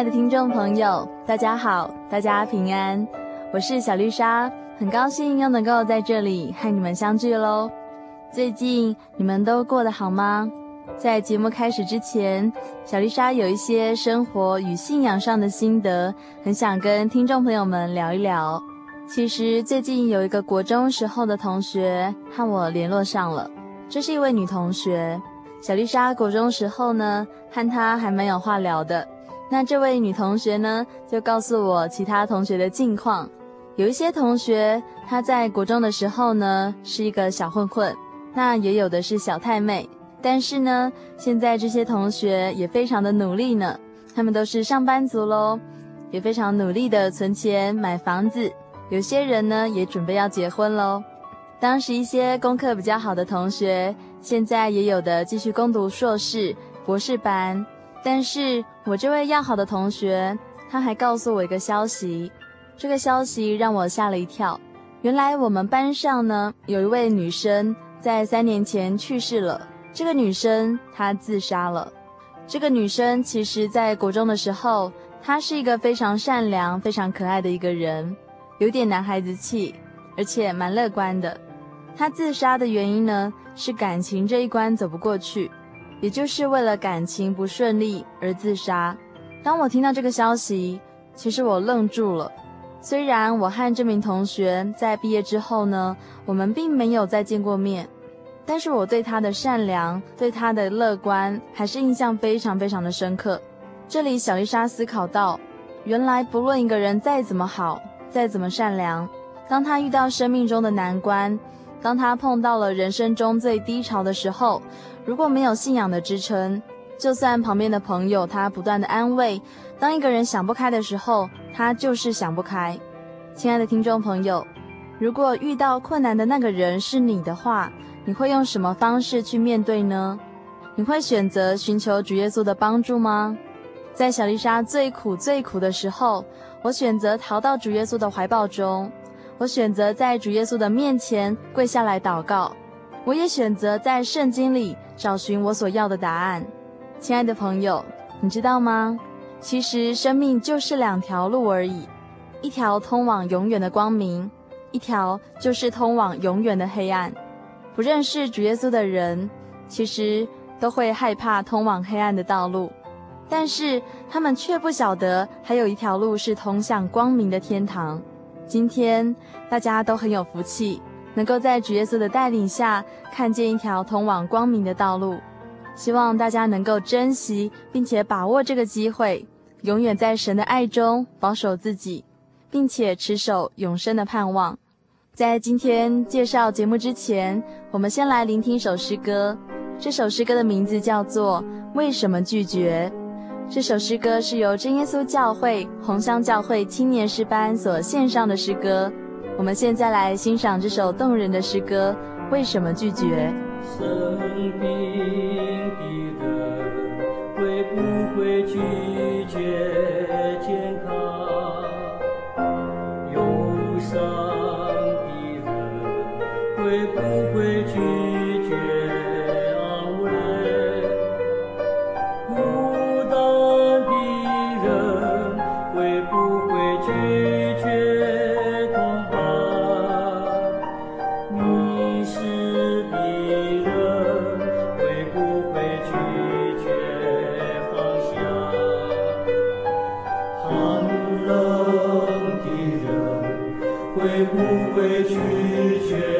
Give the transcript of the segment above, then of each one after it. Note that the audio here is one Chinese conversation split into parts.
爱的听众朋友，大家好，大家平安，我是小丽莎，很高兴又能够在这里和你们相聚喽。最近你们都过得好吗？在节目开始之前，小丽莎有一些生活与信仰上的心得，很想跟听众朋友们聊一聊。其实最近有一个国中时候的同学和我联络上了，这是一位女同学。小丽莎国中时候呢，和她还蛮有话聊的。那这位女同学呢，就告诉我其他同学的近况。有一些同学她在国中的时候呢，是一个小混混，那也有的是小太妹。但是呢，现在这些同学也非常的努力呢，他们都是上班族喽，也非常努力的存钱买房子。有些人呢，也准备要结婚喽。当时一些功课比较好的同学，现在也有的继续攻读硕士、博士班。但是我这位要好的同学，他还告诉我一个消息，这个消息让我吓了一跳。原来我们班上呢，有一位女生在三年前去世了。这个女生她自杀了。这个女生其实在国中的时候，她是一个非常善良、非常可爱的一个人，有点男孩子气，而且蛮乐观的。她自杀的原因呢，是感情这一关走不过去。也就是为了感情不顺利而自杀。当我听到这个消息，其实我愣住了。虽然我和这名同学在毕业之后呢，我们并没有再见过面，但是我对他的善良、对他的乐观，还是印象非常非常的深刻。这里小丽莎思考到，原来不论一个人再怎么好，再怎么善良，当他遇到生命中的难关，当他碰到了人生中最低潮的时候，如果没有信仰的支撑，就算旁边的朋友他不断的安慰，当一个人想不开的时候，他就是想不开。亲爱的听众朋友，如果遇到困难的那个人是你的话，你会用什么方式去面对呢？你会选择寻求主耶稣的帮助吗？在小丽莎最苦最苦的时候，我选择逃到主耶稣的怀抱中，我选择在主耶稣的面前跪下来祷告。我也选择在圣经里找寻我所要的答案。亲爱的朋友，你知道吗？其实生命就是两条路而已，一条通往永远的光明，一条就是通往永远的黑暗。不认识主耶稣的人，其实都会害怕通往黑暗的道路，但是他们却不晓得还有一条路是通向光明的天堂。今天大家都很有福气。能够在主耶稣的带领下看见一条通往光明的道路，希望大家能够珍惜并且把握这个机会，永远在神的爱中保守自己，并且持守永生的盼望。在今天介绍节目之前，我们先来聆听一首诗歌。这首诗歌的名字叫做《为什么拒绝》。这首诗歌是由真耶稣教会红香教会青年诗班所献上的诗歌。我们现在来欣赏这首动人的诗歌。为什么拒绝？生病的人会不会拒会不会拒绝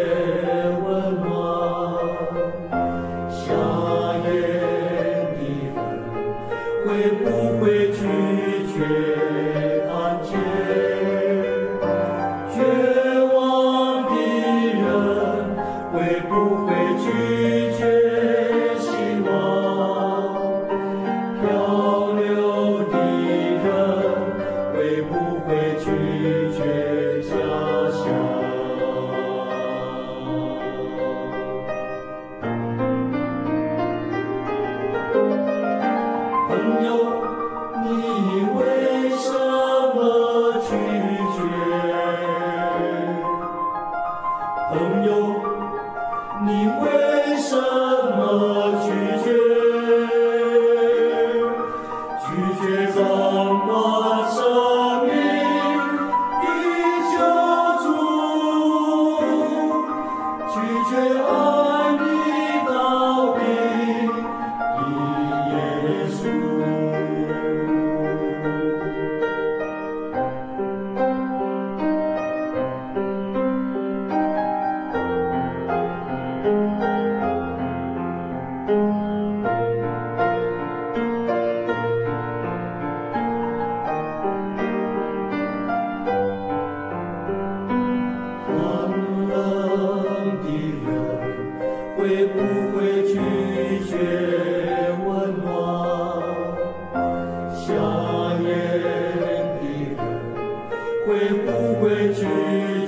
会不会拒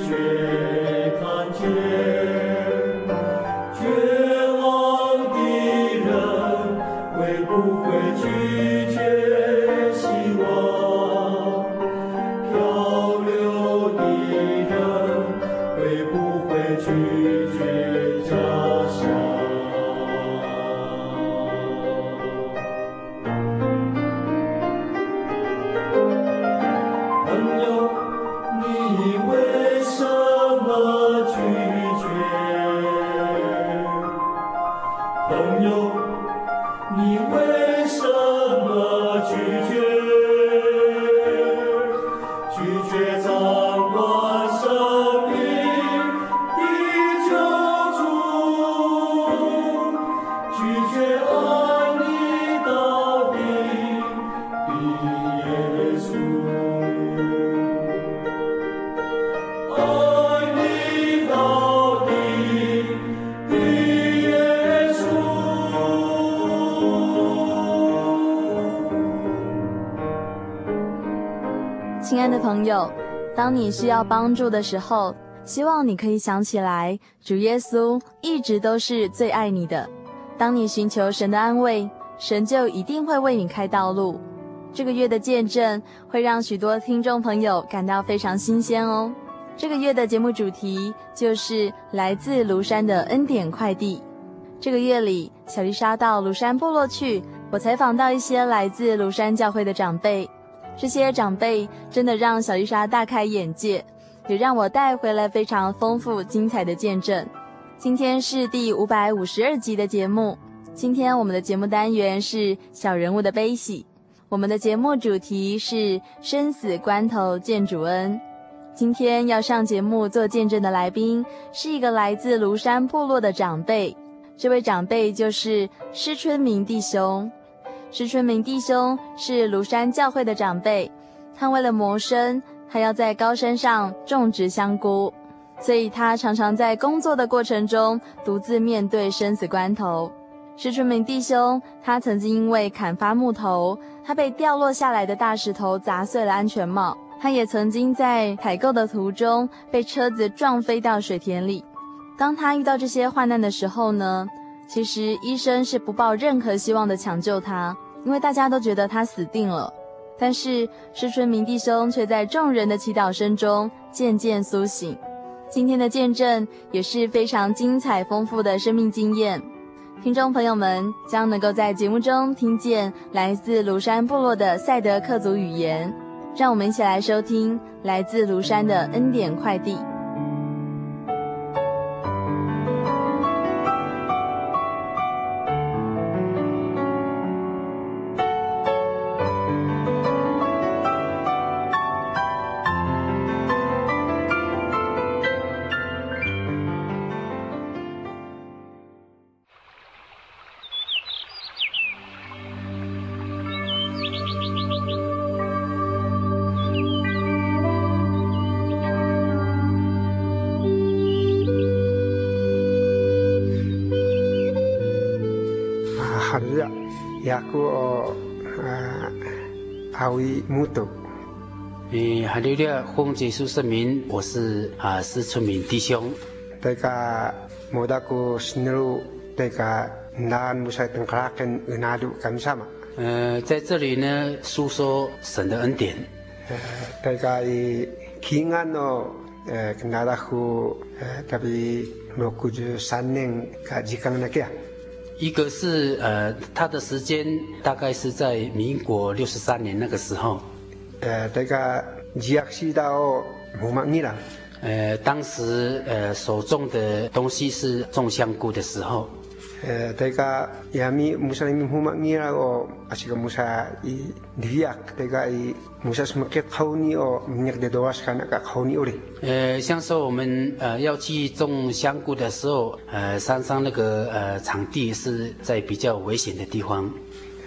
绝。需要帮助的时候，希望你可以想起来，主耶稣一直都是最爱你的。当你寻求神的安慰，神就一定会为你开道路。这个月的见证会让许多听众朋友感到非常新鲜哦。这个月的节目主题就是来自庐山的恩典快递。这个月里，小丽莎到庐山部落去，我采访到一些来自庐山教会的长辈。这些长辈真的让小丽莎大开眼界，也让我带回来非常丰富精彩的见证。今天是第五百五十二集的节目，今天我们的节目单元是小人物的悲喜，我们的节目主题是生死关头见主恩。今天要上节目做见证的来宾是一个来自庐山部落的长辈，这位长辈就是施春明弟兄。石春明弟兄是庐山教会的长辈，他为了谋生，还要在高山上种植香菇，所以他常常在工作的过程中独自面对生死关头。石春明弟兄，他曾经因为砍伐木头，他被掉落下来的大石头砸碎了安全帽；他也曾经在采购的途中被车子撞飞到水田里。当他遇到这些患难的时候呢，其实医生是不抱任何希望的抢救他，因为大家都觉得他死定了。但是施春明弟兄却在众人的祈祷声中渐渐苏醒。今天的见证也是非常精彩丰富的生命经验，听众朋友们将能够在节目中听见来自庐山部落的赛德克族语言。让我们一起来收听来自庐山的恩典快递。木头，嗯，哈利路亚，奉耶稣圣名，我是啊，施春明弟兄。大家莫大哥新路，大家南无赛登克拉根恩纳鲁干什么？呃，在这里呢，诉说神的恩典。呃，大家以平安哦，呃，跟大家呼，呃，特别六十三年卡时间那个。一个是呃，他的时间大概是在民国六十三年那个时候。呃，这个吉亚西到胡马尼了。呃，当时呃，所种的东西是种香菇的时候。呃，像说我们呃要去种香菇的时候，呃，山上那个呃场地是在比较危险的地方。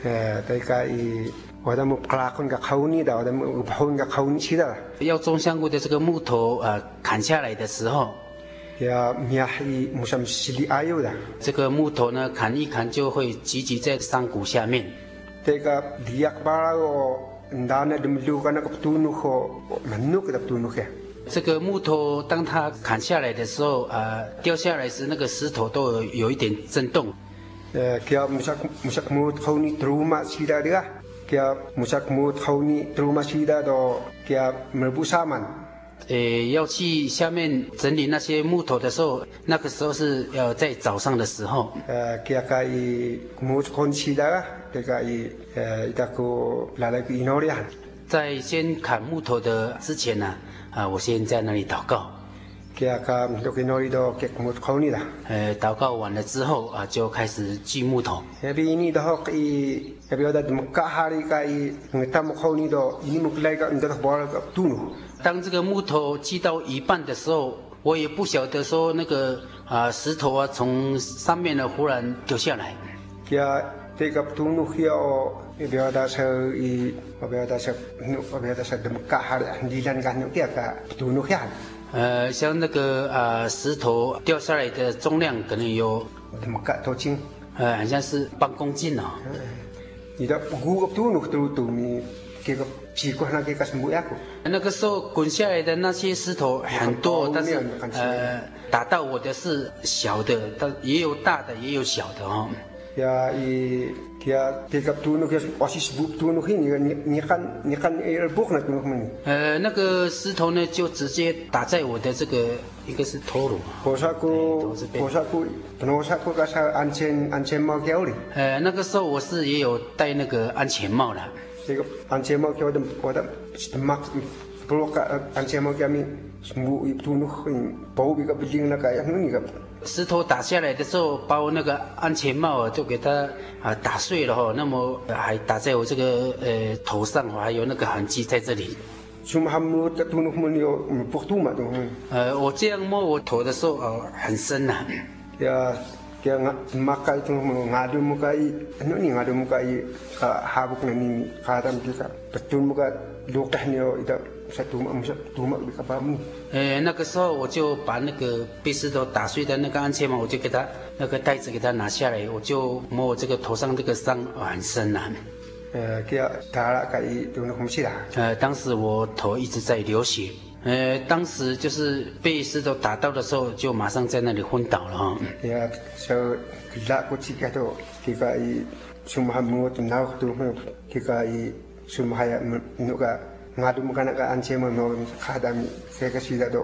呃，大家伊我们克拉昆个考尼的，我们考尼个考尼去的。要种香菇的这个木头呃砍下来的时候。这个木头呢，砍一砍就会聚集在山谷下面。这个利亚巴拉哦，那那的木个那个土木和门路的土木呀。这个木头当它砍下来的时候，呃，掉下来时那个石头都有，有一点震动。呃，叫木萨木萨木头尼土马西达的啊，叫木萨木头尼土马西达的，叫木布沙曼。诶，要去下面整理那些木头的时候，那个时候是要在早上的时候。呃，在先砍木头的之前呢，啊，我先在那里祷告。呃，祷告完了之后啊，就开始锯木头。当这个木头锯到一半的时候，我也不晓得说那个啊石头啊从上面呢忽然掉下来。呃，像那个啊石头掉下来的重量可能有多斤？呃，好像是半公斤哦。那个时候滚下来的那些石头很多，但是呃打到我的是小的，但也有大的，也有小的哦。呃，那个石头呢，就直接打在我的这个一个是头颅。呃，那个时候我是也有戴那个安全帽的。这个安全帽叫的，我的是 max，不如个安全帽叫咪，木一土木很薄一个不行那个样那个。石头打下来的时候，把我那个安全帽就给它啊打碎了哈，那么还打在我这个呃头上，还有那个痕迹在这里。呃，我这样摸我头的时候，呃，很深呐、呃那个时候我就把那个被石头打碎的那个安全帽我就给他那个袋子给他拿下来我就摸我这个头上这个伤很深了呃给他打了个一就是红色的呃当时我头一直在流血呃，当时就是被石头打到的时候，就马上在那里昏倒了哈。ngadu mukana ka anche mo no khadami ke ka sida do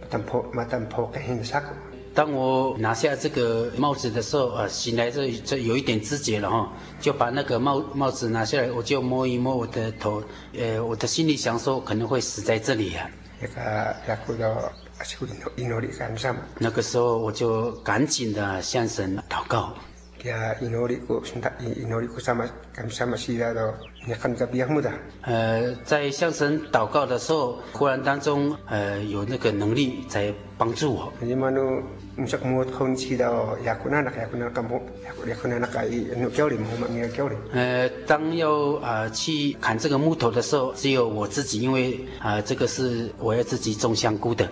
matam po matam po ke hin sako 当我拿下这个帽子的时候，啊，醒来这这有一点知觉了哈，就把那个帽帽子拿下来，我就摸一摸我的头，呃，我的心里想说可能会死在这里啊。那个时候我就赶紧的向神祷告。呃，在向神祷告的时候，忽然当中，呃，有那个能力在帮助我。呃，当要啊去砍这个木头的时候，只有我自己，因为啊，这个是我要自己种香菇的。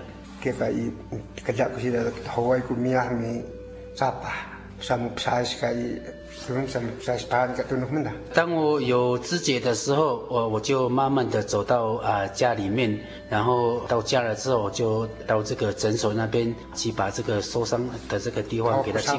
当我有知觉的时候，我我就慢慢的走到啊家里面，然后到家了之后，我就到这个诊所那边去把这个受伤的这个地方给它去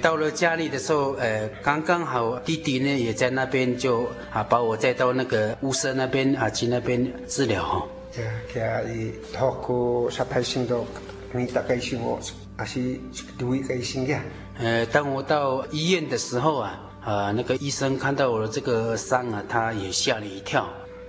到了家里的时候，呃，刚刚好弟弟呢也在那边，就啊把我带到那个巫师那边啊去那边治疗哈。呃，当我到医院的时候啊，啊，那个医生看到我的这个伤啊，他也吓了一跳。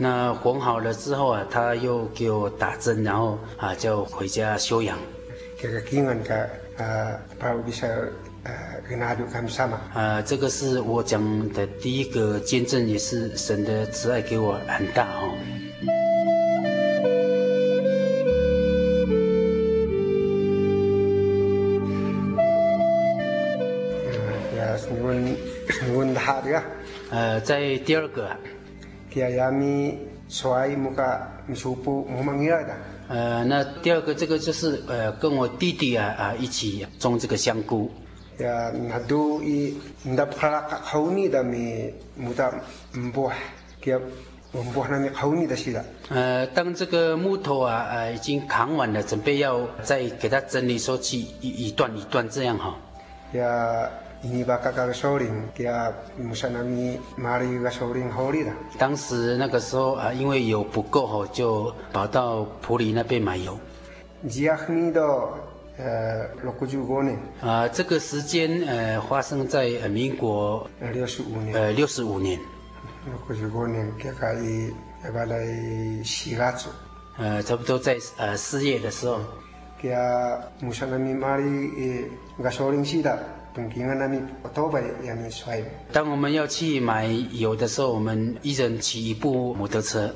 那缝好了之后啊，他又给我打针，然后啊就回家休养。啊，这个是我讲的第一个见证，也是神的慈爱给我很大哦。呃，在第二个，呃，那第二个这个就是呃，跟我弟弟啊啊一起种这个香菇。呃，当这个木头啊，呃，已经砍完了，准备要再给它整理收起一一段一段这样哈。当时那个时候啊，因为油不够吼，就跑到普里那边买油。呃，六十五年啊，这个时间呃发生在民国六十五年，呃六十五年，六十五年，呃，差不多在呃四月的时候，当我们要去买油的时候，我们一人骑一部摩托车。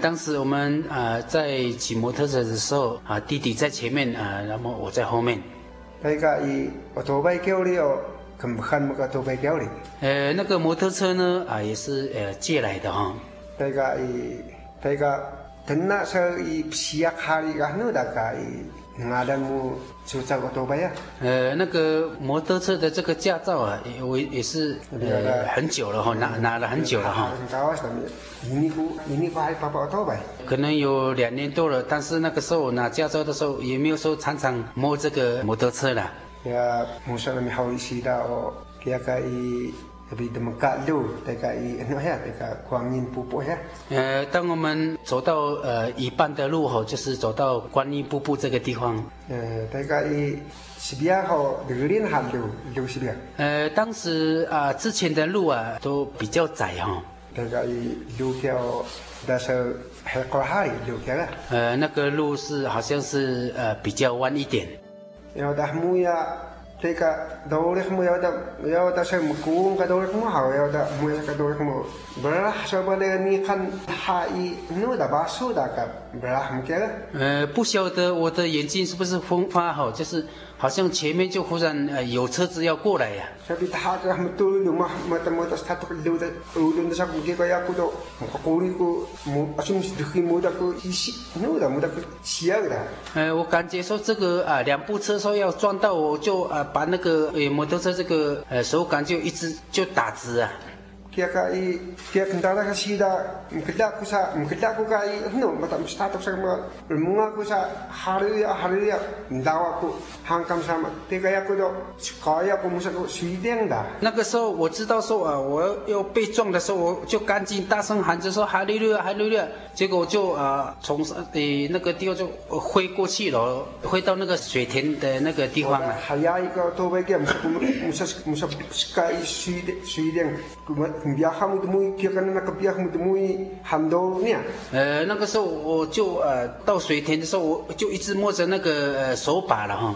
当时我们啊、呃、在骑摩托车的时候啊，弟弟在前面啊，然后我在后面。呃，那个摩托车呢啊也是呃借来的哈。呃，那个摩托车的这个驾照啊，我也是呃很久了哈，拿拿了很久了哈。可能有两年多了，但是那个时候拿驾照的时候，也没有说常常摸这个摩托车了。呃，当我们走到呃一半的路后，就是走到观音瀑布这个地方。呃，当时啊，之前的路啊都比较窄哈。呃，那个路是好像是呃比较弯一点。这个道路没有的，没有的是木工，个道路没好，有的没有个道路没。本来说不那个你看他一弄的把手的个呃，不晓得我的眼睛是不是风发好，就是好像前面就忽然呃有车子要过来呀。呃，我感觉说这个啊，两部车说要撞到我，就啊把那个呃摩托车这个呃手感就一直就打直啊。那个时候我知道说啊我要被撞的时候我就赶紧大声喊着说哈利路亚哈利路亚。结果就啊从呃那个地方就飞过去了飞到那个水田的那个地方了。那个时候我就呃到水田的时候，我就一直摸着那个呃手把了哈。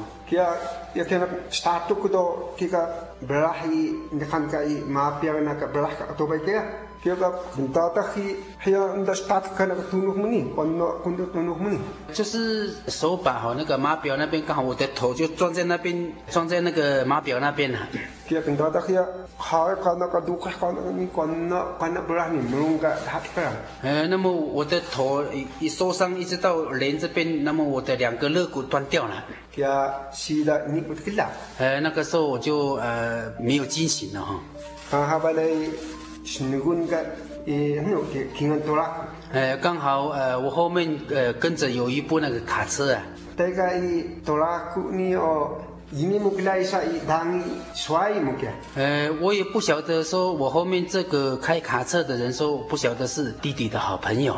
就是手把好，那个码表那边刚好我的头就撞在那边，撞在那个码表那边了。呃，那么我的头一一受伤，一直到脸这边，那么我的两个肋骨断掉了。呃，那个时候我就呃没有惊醒了哈。呃，刚好呃我后面呃跟着有一部那个卡车啊。呃，我也不晓得说，我后面这个开卡车的人说，我不晓得是弟弟的好朋友。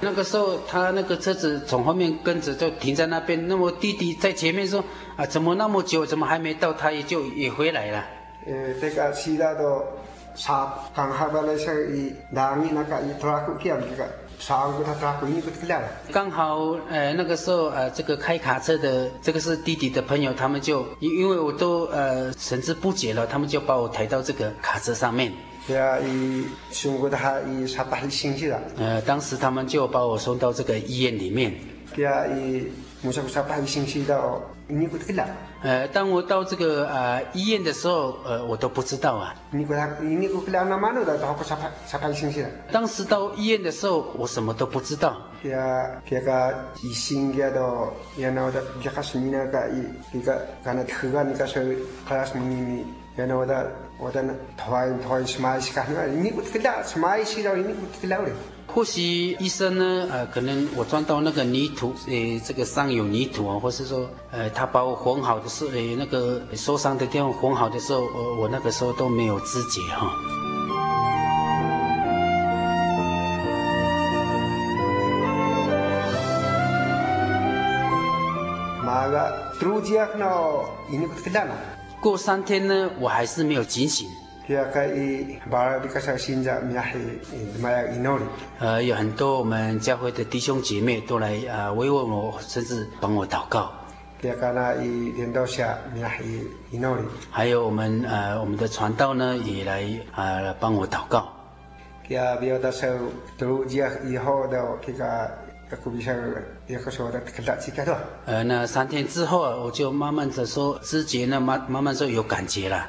那个时候，他那个车子从后面跟着就停在那边，那么弟弟在前面说啊，怎么那么久，怎么还没到？他也就也回来了。呃，这个是那个沙刚哈巴来说，伊当年那个伊拖拉库这个。刚好，呃，那个时候，呃，这个开卡车的，这个是弟弟的朋友，他们就因因为我都呃神志不解了，他们就把我抬到这个卡车上面。呃，当时他们就把我送到这个医院里面。呃，当我到这个呃医院的时候，呃，我都不知道啊。当时到医院的时候，我什么都不知道。或许医生呢，呃，可能我钻到那个泥土，呃，这个上有泥土啊，或是说，呃，他把我缝好的时候，呃，那个受伤的地方缝好的时候，我我那个时候都没有知觉哈。过三天呢，我还是没有惊醒。呃，有很多我们教会的弟兄姐妹都来啊慰问我，甚至帮我祷告。还有我们呃我们的传道呢也来啊帮我祷告。呃，那三天之后啊，我就慢慢的说知觉呢，慢慢慢说有感觉了。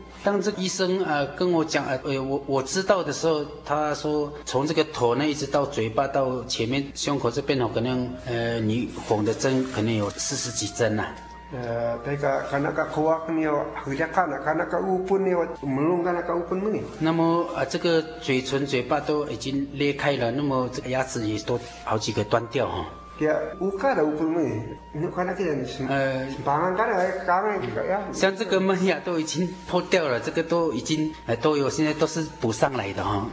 当这个医生呃跟我讲呃我我知道的时候，他说从这个头呢一直到嘴巴到前面胸口这边哦，可能呃你缝的针可能有四十几针呐。呃，这个那么啊这个嘴唇嘴巴都已经裂开了，那么这个牙齿也都好几个断掉哈。呃，像这个门牙都已经破掉了，这个都已经呃都有，现在都是补上来的哈。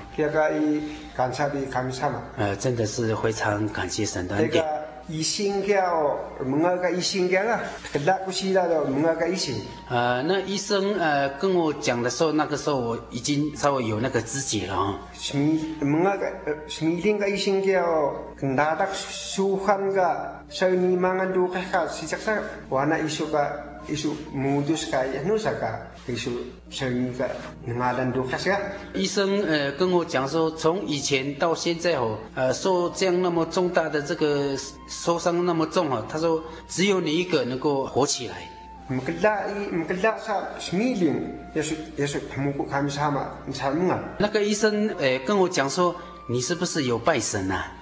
呃，真的是非常感谢神的恩典。医生叫门牙个医生叫啦，那不是那个门啊个医生。呃，那医生呃跟我讲的时候，那个时候我已经稍微有那个知觉了哈。什医生呃跟我讲说，从以前到现在哦，呃受这样那么重大的这个受伤那么重啊，他说只有你一个能够活起来。那个医生呃跟我讲说，你是不是有拜神啊？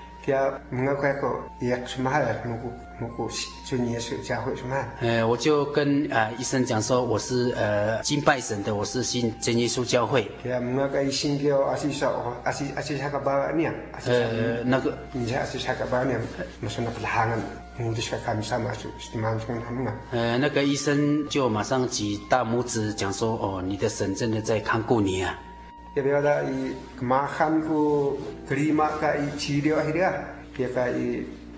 呃，我就跟啊、呃、医生讲说，我是呃敬拜神的，我是信真耶稣教会。呃，那个，呃，那个医生就马上举大拇指讲说，哦，你的神真的在看顾你啊。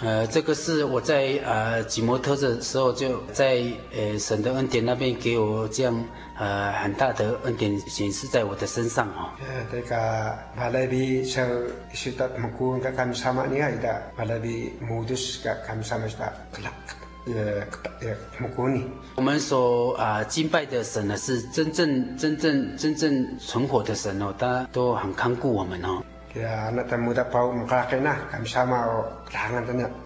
呃，这个是我在呃骑摩托的时候，就在呃神的恩典那边给我这样呃很大的恩典显示在我的身上哦。我们所啊敬拜的神呢，是真正、真正、真正存活的神。哦，他都很看顾我们哦。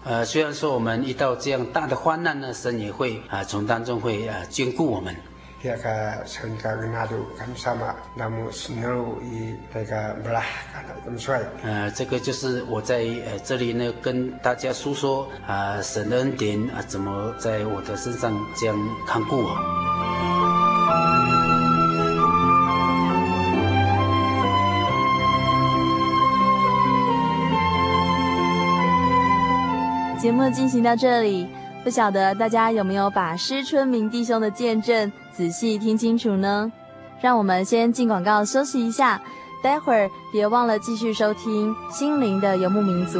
呃，虽然说我们遇到这样大的患难呢，神也会啊从当中会啊眷顾我们。呃，这个就是我在呃这里呢跟大家诉说啊神的恩典啊怎么在我的身上这样看顾我。节目进行到这里。不晓得大家有没有把施春明弟兄的见证仔细听清楚呢？让我们先进广告休息一下，待会儿别忘了继续收听《心灵的游牧民族》。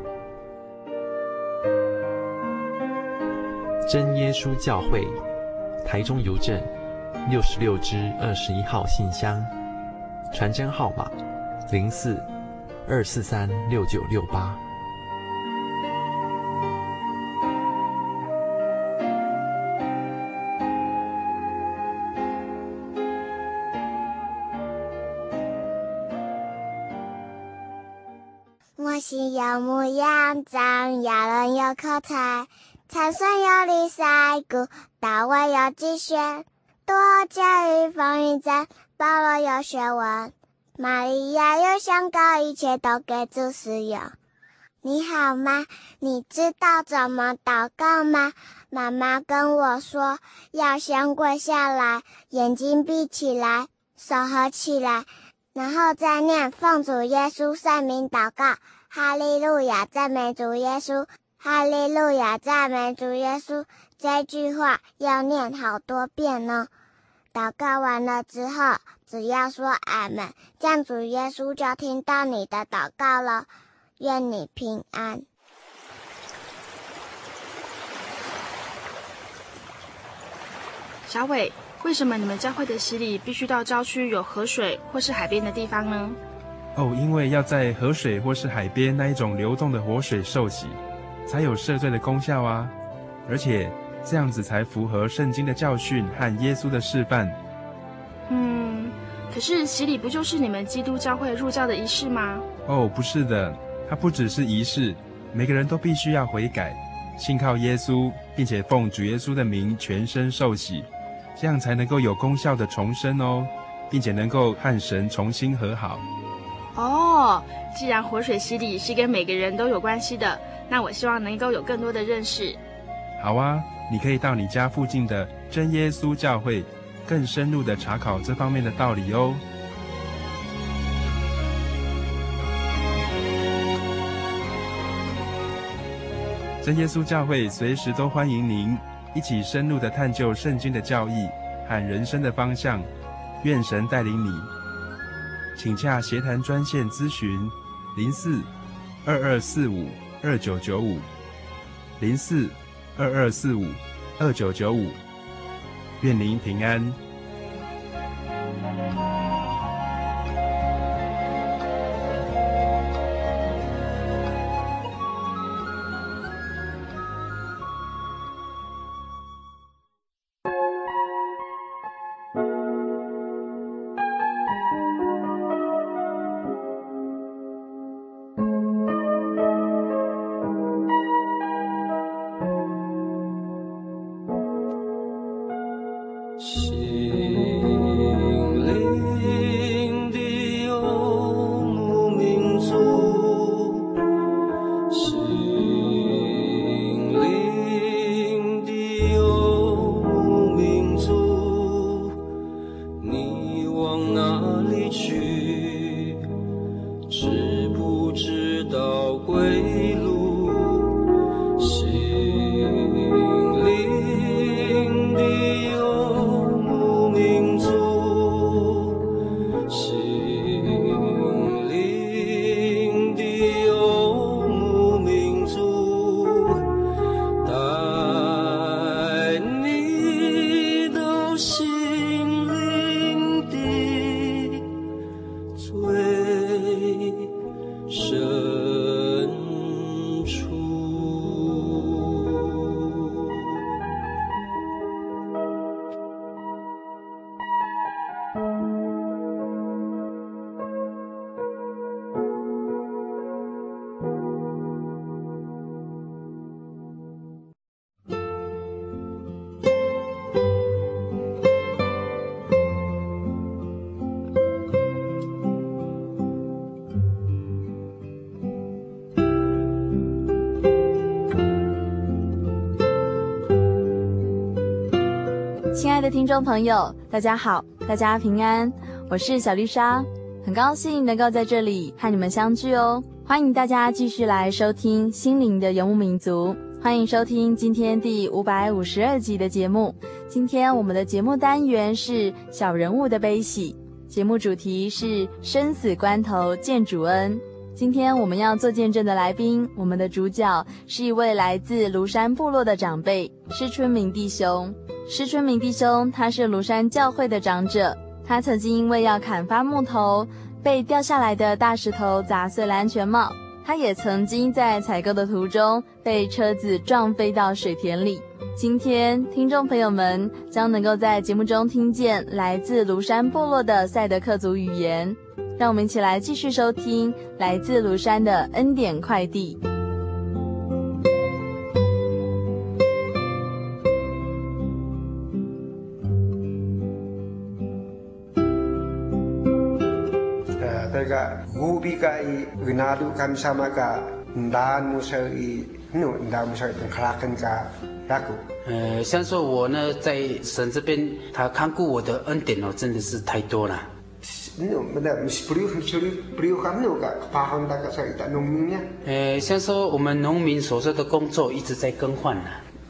真耶稣教会，台中邮政六十六支二十一号信箱，传真号码零四二四三六九六八。我心有模样，长牙人有口才。参孙有李赛谷，大卫有机旋，多加与风云战，保罗有学问，玛利亚有香膏，一切都给主使用。你好吗？你知道怎么祷告吗？妈妈跟我说，要先跪下来，眼睛闭起来，手合起来，然后再念奉主耶稣圣名祷告，哈利路亚，赞美主耶稣，哈利路亚，赞美主耶稣。这句话要念好多遍呢。祷告完了之后，只要说阿门，这样主耶稣就听到你的祷告了。愿你平安。小伟，为什么你们教会的洗礼必须到郊区有河水或是海边的地方呢？哦，因为要在河水或是海边那一种流动的活水受洗，才有赦罪的功效啊！而且这样子才符合圣经的教训和耶稣的示范。嗯，可是洗礼不就是你们基督教会入教的仪式吗？哦，不是的，它不只是仪式，每个人都必须要悔改，信靠耶稣，并且奉主耶稣的名全身受洗。这样才能够有功效的重生哦，并且能够和神重新和好。哦，既然活水洗礼是跟每个人都有关系的，那我希望能够有更多的认识。好啊，你可以到你家附近的真耶稣教会，更深入的查考这方面的道理哦。真耶稣教会随时都欢迎您。一起深入的探究圣经的教义和人生的方向，愿神带领你。请洽协谈专线咨询：零四二二四五二九九五，零四二二四五二九九五。愿您平安。的听众朋友，大家好，大家平安，我是小丽莎，很高兴能够在这里和你们相聚哦。欢迎大家继续来收听《心灵的游牧民族》，欢迎收听今天第五百五十二集的节目。今天我们的节目单元是小人物的悲喜，节目主题是生死关头见主恩。今天我们要做见证的来宾，我们的主角是一位来自庐山部落的长辈施春明弟兄。施春明弟兄，他是庐山教会的长者。他曾经因为要砍伐木头，被掉下来的大石头砸碎了安全帽。他也曾经在采购的途中被车子撞飞到水田里。今天，听众朋友们将能够在节目中听见来自庐山部落的赛德克族语言。让我们一起来继续收听来自庐山的恩典快递。呃，像说我呢，在神这边，他看顾我的恩典哦，真的是太多了。呃，像说我们农民所做的工作一直在更换呢。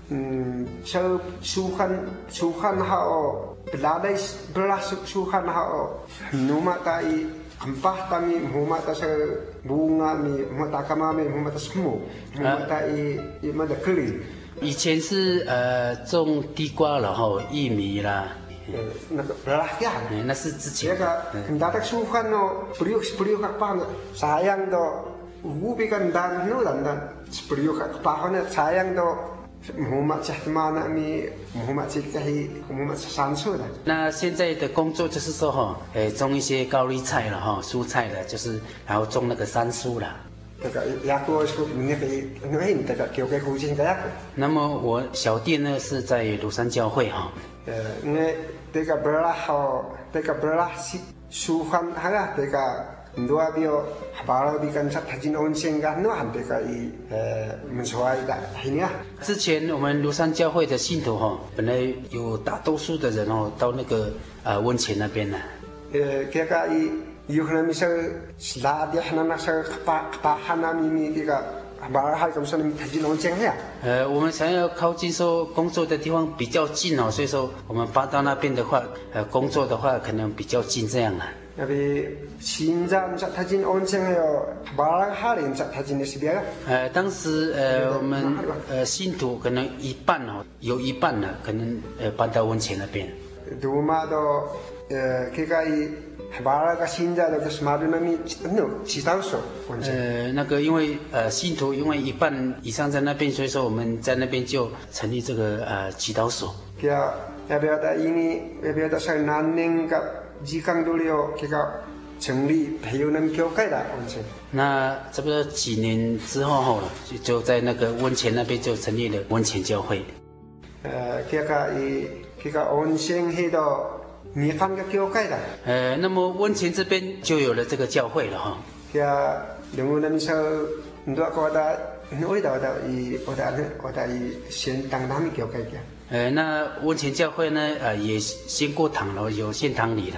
嗯，像舒汉舒汉好，不拉的不拉舒舒汉好，努马达伊以前是呃种地瓜然后，玉米啦。呃，那个不拉呀，那是之前。那个很大的舒汉哦，不溜不溜卡巴呢，啥样的，无比干单，努单单，不溜卡巴呢，啥样的。那现在的工作就是说哈，诶，种一些高丽菜了哈，蔬菜了，就是然后种那个山苏了。那么我小店呢是在庐山教会哈。呃，那这个不拉好，这个不拉是舒缓，哈啦，这个。之前我们庐山教会的信徒哈，本来有大多数的人哦，到那个呃温泉那边呢。呃，我们想要靠近说工作的地方比较近哦，所以说我们搬到那边的话，呃，工作的话可能比较近这样啊。呃，当时呃，我们呃信徒可能一半哦，有一半呢，可能呃搬到温泉那边。呃，那个因为呃信徒因为一半以上在那边，所以说我们在那边就成立这个呃祈祷所。成立培佑南教会的温泉。那差不多几年之后哈，就就在那个温泉那边就成立了温泉教会。呃，这个以这个温泉黑到米饭的教会的。呃，那么温泉这边就有了这个教会了哈。呃，那么那边说，很多国家，味道的以我的我的以先当他们教会的。呃，那温泉教会呢，呃，也先过堂了，有先堂礼了。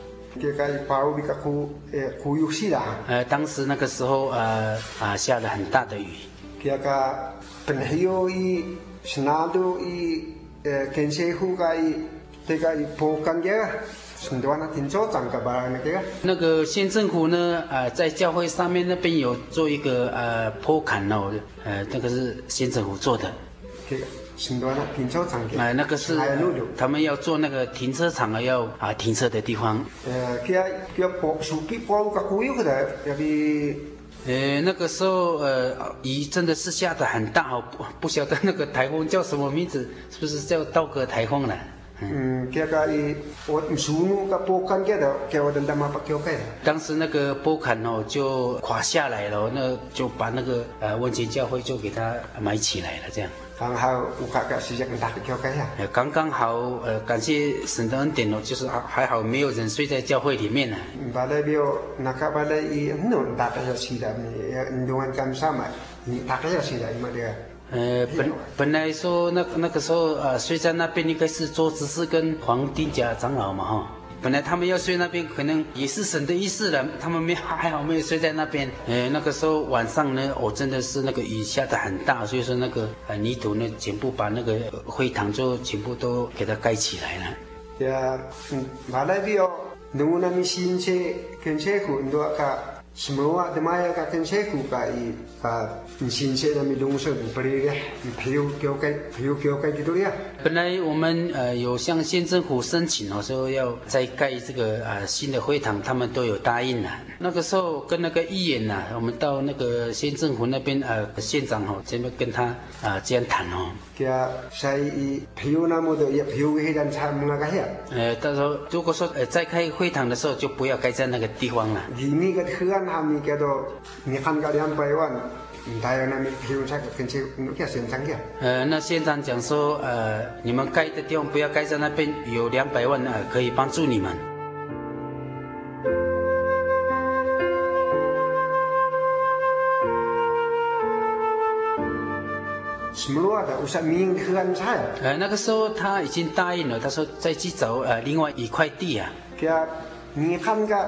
呃，当时那个时候呃啊下了很大的雨。这个本有一是哪都一呃建设户个一这个一坡干嘅，很多那停车场个吧那个。那个县政府呢，呃，在教会上面那边有做一个呃坡坎哦，呃，那个是县政府做的。这个很多那停车场。哎，那个是他们要做那个停车场啊，要啊停车的地方。呃，这个要坡树皮坡个固有的要比。呃，那个时候，呃，雨真的是下的很大哦，不不晓得那个台风叫什么名字，是不是叫道格台风呢？嗯，这个我树木个坡坎给的，给我的他妈不交给。当时那个波坎哦就垮下来了，那就把那个呃温泉教会就给它埋起来了，这样。刚刚刚好，呃，感谢神的恩典哦，就是还还好没有人睡在教会里面呢。把那个把那一弄大概要起来，你用完干啥嘛？你大概要起来嘛的。呃，本本来说那那个时候呃睡在那边应该是做执事跟黄定甲长老嘛哈。本来他们要睡那边，可能也是省的意思了。他们没还好没有睡在那边。哎，那个时候晚上呢，我、真的是那个雨下得很大，所以说那个呃泥土呢，全部把那个灰塘就全部都给它盖起来了。对啊，嗯，马来比哦，农那边新车跟车库很多卡。Ka seku ka i ka se se ya piu kyo kai piu kyo kai gitu ya 本来我们呃有向县政府申请哦，说要再盖这个啊、呃、新的会堂，他们都有答应了。那个时候跟那个议员呐，我们到那个县政府那边呃县长哦这边跟他啊、呃、这样谈哦。呃，到时候如果说呃再开会堂的时候，就不要盖在那个地方了。含伊叫做你汉家两百万，唔台那边收菜跟收，有叫现场讲。呃，那现场讲说，呃，你们盖的地方不要盖在那边，有两百万、呃，可以帮助你们。什么路啊？我想民营客安菜。呃，那个时候他已经答应了，他说再去找呃另外一块地啊。对啊，你看家。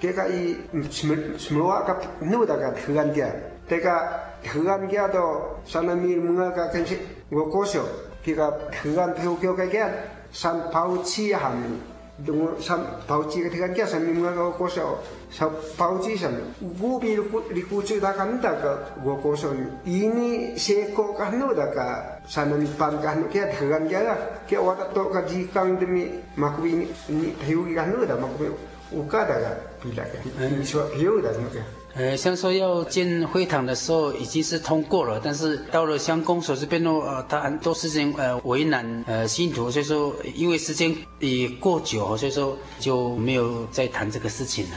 걔가 이 스물화가 누다가 흑안기 야. 내가 흑안기야도 사람이 뭔가 간식 고고 쇼. 걔가 흑안 배우교가게 산 바우치 하면 동어 산 바우치가 흑안기야 산 뭔가 고고 쇼. 산 바우치 산 고비 리쿠츠다 간다가 고고 쇼. 이니 세코가 누다가 사람이 반가 한게 흑안기 야. 걔 와다 또가 지강듬이 막고 이니 배우기가 누다 막고 呃，像说要建会堂的时候已经是通过了，但是到了乡公所这边呢，呃，他很多事情呃为难呃信徒，所以说因为时间也过久，所以说就没有再谈这个事情了。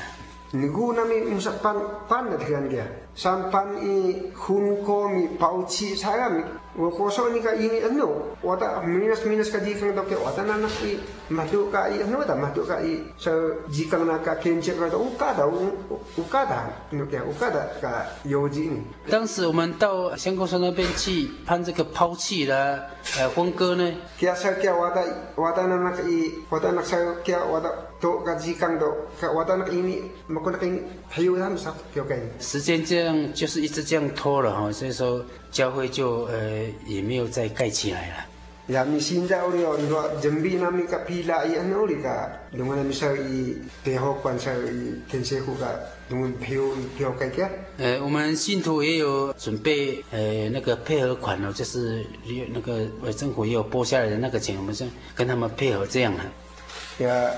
我过说你个印尼人喏，我的 minus minus 个地方都给我的那那伊马杜个伊喏的马杜个伊，说时间那个建设个都乌卡的乌乌卡的，喏个乌卡的个有钱。当时我们到乡公所那边去攀这个抛弃的呃分割呢。叫说叫我的我的那那个伊，我的那说叫我的时间都，我的那个印尼，马个那个还有他们啥叫个？时间这样就是一直这样拖了哈，所以说。教会就呃也没有再盖起来了。呃，我们信徒也有准备呃那个配合款哦，就是那个政府也有拨下来的那个钱，我们是跟他们配合这样的。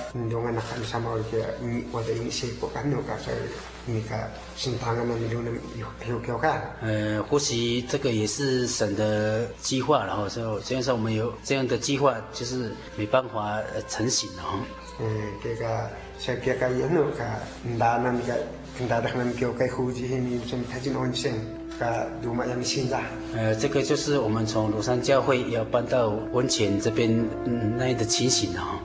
呃，或许这个也是神的计划，然后说虽然说我们有这样的计划，就是没办法成型了哈。呃，这个个个，那那个叫开户籍，你从泰金温泉个罗马阳新啦。呃，这个就是我们从庐山教会要搬到温泉这边嗯那样的情形了哈。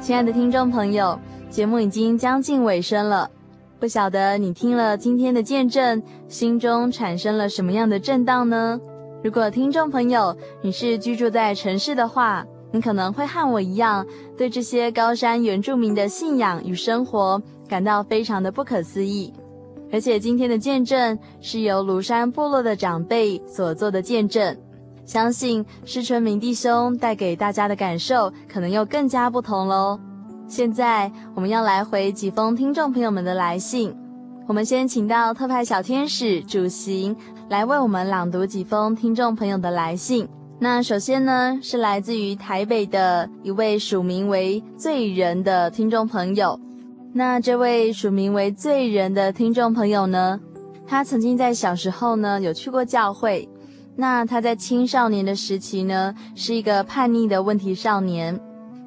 亲爱的听众朋友，节目已经将近尾声了，不晓得你听了今天的见证，心中产生了什么样的震荡呢？如果听众朋友你是居住在城市的话，你可能会和我一样，对这些高山原住民的信仰与生活感到非常的不可思议。而且今天的见证是由庐山部落的长辈所做的见证。相信施春明弟兄带给大家的感受，可能又更加不同喽。现在我们要来回几封听众朋友们的来信，我们先请到特派小天使主行来为我们朗读几封听众朋友的来信。那首先呢，是来自于台北的一位署名为罪人的听众朋友。那这位署名为罪人的听众朋友呢，他曾经在小时候呢有去过教会。那他在青少年的时期呢，是一个叛逆的问题少年。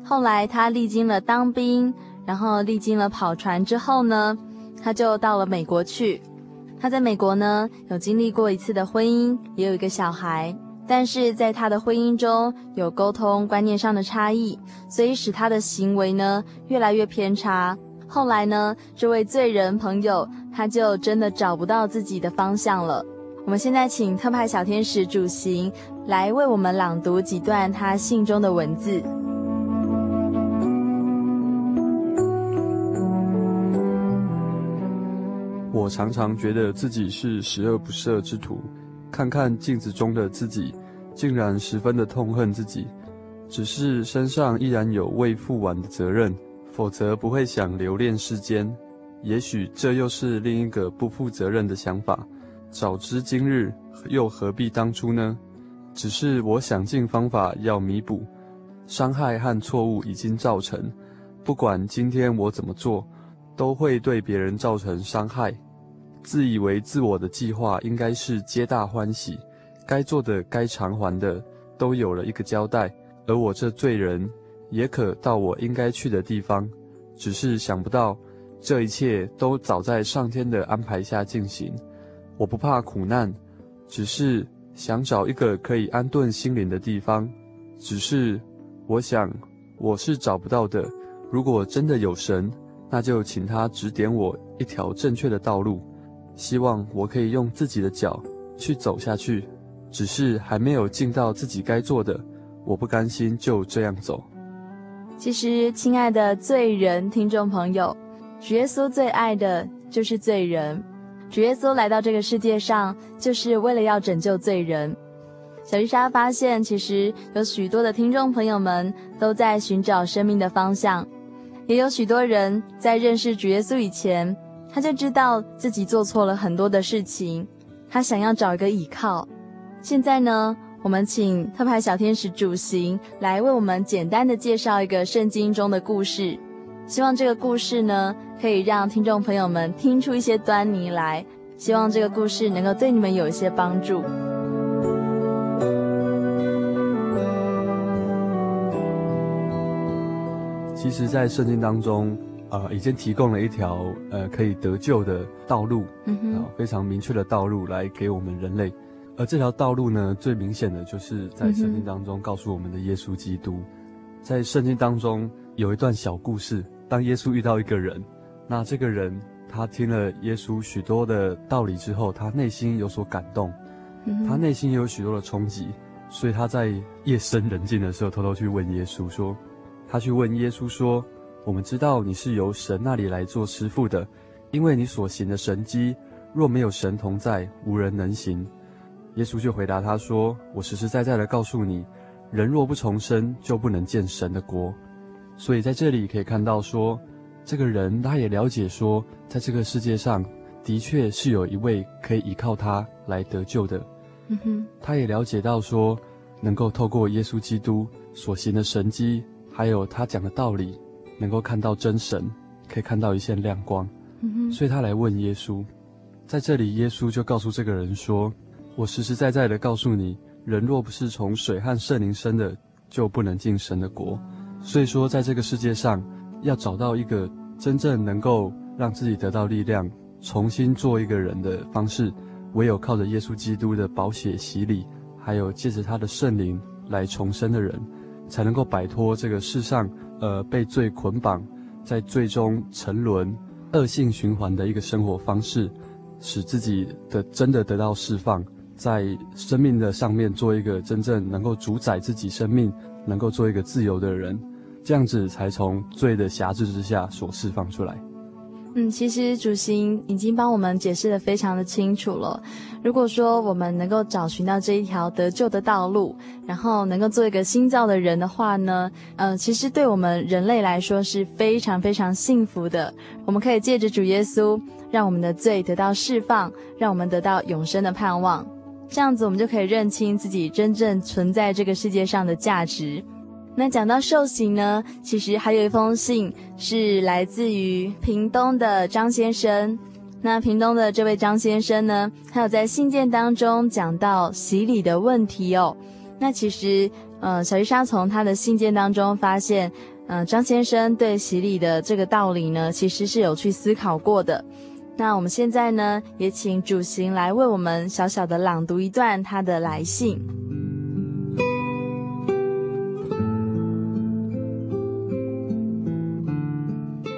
后来他历经了当兵，然后历经了跑船之后呢，他就到了美国去。他在美国呢，有经历过一次的婚姻，也有一个小孩。但是在他的婚姻中有沟通观念上的差异，所以使他的行为呢越来越偏差。后来呢，这位罪人朋友他就真的找不到自己的方向了。我们现在请特派小天使主行来为我们朗读几段他信中的文字。我常常觉得自己是十恶不赦之徒，看看镜子中的自己，竟然十分的痛恨自己。只是身上依然有未负完的责任，否则不会想留恋世间。也许这又是另一个不负责任的想法。早知今日，又何必当初呢？只是我想尽方法要弥补，伤害和错误已经造成，不管今天我怎么做，都会对别人造成伤害。自以为自我的计划应该是皆大欢喜，该做的、该偿还的都有了一个交代，而我这罪人也可到我应该去的地方，只是想不到这一切都早在上天的安排下进行。我不怕苦难，只是想找一个可以安顿心灵的地方。只是我想我是找不到的。如果真的有神，那就请他指点我一条正确的道路。希望我可以用自己的脚去走下去。只是还没有尽到自己该做的，我不甘心就这样走。其实，亲爱的罪人听众朋友，主耶稣最爱的就是罪人。主耶稣来到这个世界上，就是为了要拯救罪人。小丽莎发现，其实有许多的听众朋友们都在寻找生命的方向，也有许多人在认识主耶稣以前，他就知道自己做错了很多的事情，他想要找一个依靠。现在呢，我们请特派小天使主行来为我们简单的介绍一个圣经中的故事。希望这个故事呢，可以让听众朋友们听出一些端倪来。希望这个故事能够对你们有一些帮助。其实，在圣经当中，呃，已经提供了一条呃可以得救的道路，嗯，呃，非常明确的道路来给我们人类。而这条道路呢，最明显的就是在圣经当中告诉我们的耶稣基督。在圣经当中有一段小故事。当耶稣遇到一个人，那这个人他听了耶稣许多的道理之后，他内心有所感动，他内心也有许多的冲击，所以他在夜深人静的时候偷偷去问耶稣说：“他去问耶稣说，我们知道你是由神那里来做师傅的，因为你所行的神迹，若没有神同在，无人能行。”耶稣就回答他说：“我实实在在的告诉你，人若不重生，就不能见神的国。”所以在这里可以看到说，说这个人他也了解说，在这个世界上的确是有一位可以依靠他来得救的。嗯哼，他也了解到说，能够透过耶稣基督所行的神迹，还有他讲的道理，能够看到真神，可以看到一线亮光。嗯哼，所以他来问耶稣，在这里耶稣就告诉这个人说：“我实实在在的告诉你，人若不是从水和圣灵生的，就不能进神的国。”所以说，在这个世界上，要找到一个真正能够让自己得到力量、重新做一个人的方式，唯有靠着耶稣基督的宝血洗礼，还有借着他的圣灵来重生的人，才能够摆脱这个世上呃被罪捆绑，在最终沉沦、恶性循环的一个生活方式，使自己的真的得到释放，在生命的上面做一个真正能够主宰自己生命。能够做一个自由的人，这样子才从罪的辖制之下所释放出来。嗯，其实主行已经帮我们解释得非常的清楚了。如果说我们能够找寻到这一条得救的道路，然后能够做一个新造的人的话呢，嗯、呃，其实对我们人类来说是非常非常幸福的。我们可以借着主耶稣，让我们的罪得到释放，让我们得到永生的盼望。这样子，我们就可以认清自己真正存在这个世界上的价值。那讲到受洗呢，其实还有一封信是来自于屏东的张先生。那屏东的这位张先生呢，他有在信件当中讲到洗礼的问题哦。那其实，呃，小丽莎从他的信件当中发现，嗯、呃，张先生对洗礼的这个道理呢，其实是有去思考过的。那我们现在呢，也请主行来为我们小小的朗读一段他的来信。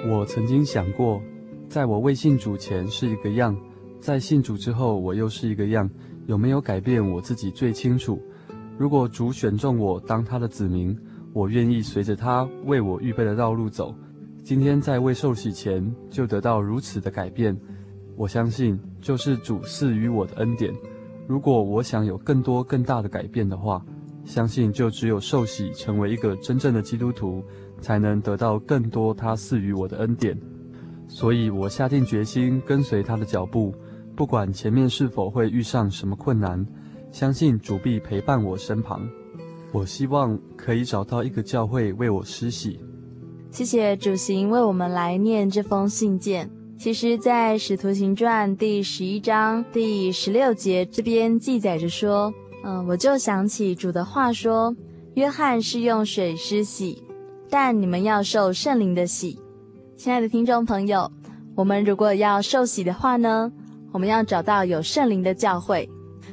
我曾经想过，在我未信主前是一个样，在信主之后我又是一个样，有没有改变我自己最清楚。如果主选中我当他的子民，我愿意随着他为我预备的道路走。今天在未受洗前就得到如此的改变，我相信就是主赐予我的恩典。如果我想有更多更大的改变的话，相信就只有受洗成为一个真正的基督徒，才能得到更多他赐予我的恩典。所以我下定决心跟随他的脚步，不管前面是否会遇上什么困难，相信主必陪伴我身旁。我希望可以找到一个教会为我施洗。谢谢主行为我们来念这封信件。其实，在《使徒行传》第十一章第十六节这边记载着说，嗯，我就想起主的话说，约翰是用水施洗，但你们要受圣灵的洗。亲爱的听众朋友，我们如果要受洗的话呢，我们要找到有圣灵的教会，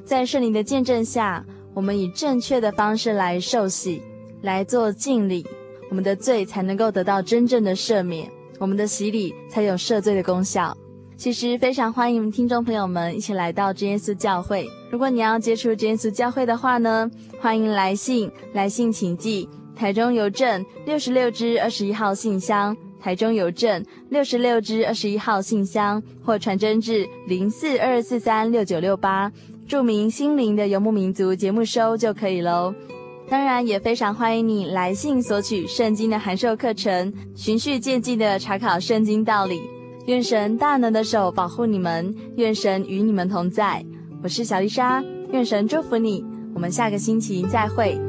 在圣灵的见证下，我们以正确的方式来受洗，来做敬礼。我们的罪才能够得到真正的赦免，我们的洗礼才有赦罪的功效。其实非常欢迎听众朋友们一起来到真耶稣教会。如果你要接触真耶稣教会的话呢，欢迎来信，来信请寄台中邮政六十六支二十一号信箱，台中邮政六十六支二十一号信箱，或传真至零四二四三六九六八，注明心灵的游牧民族节目收就可以喽。当然，也非常欢迎你来信索取圣经的函授课程，循序渐进的查考圣经道理。愿神大能的手保护你们，愿神与你们同在。我是小丽莎，愿神祝福你。我们下个星期再会。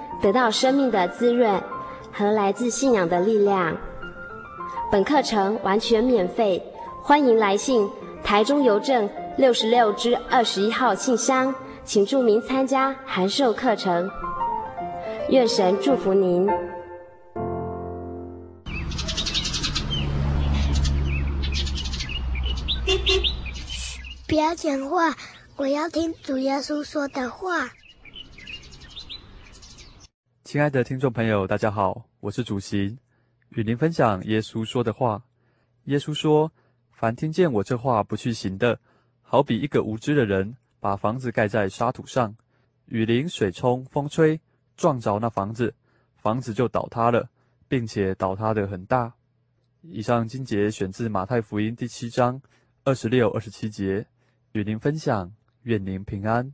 得到生命的滋润和来自信仰的力量。本课程完全免费，欢迎来信台中邮政六十六支二十一号信箱，请注明参加函授课程。愿神祝福您。不要讲话，我要听主耶稣说的话。亲爱的听众朋友，大家好，我是主席，与您分享耶稣说的话。耶稣说：“凡听见我这话不去行的，好比一个无知的人，把房子盖在沙土上，雨淋、水冲、风吹，撞着那房子，房子就倒塌了，并且倒塌得很大。”以上经节选自马太福音第七章二十六、二十七节，与您分享，愿您平安。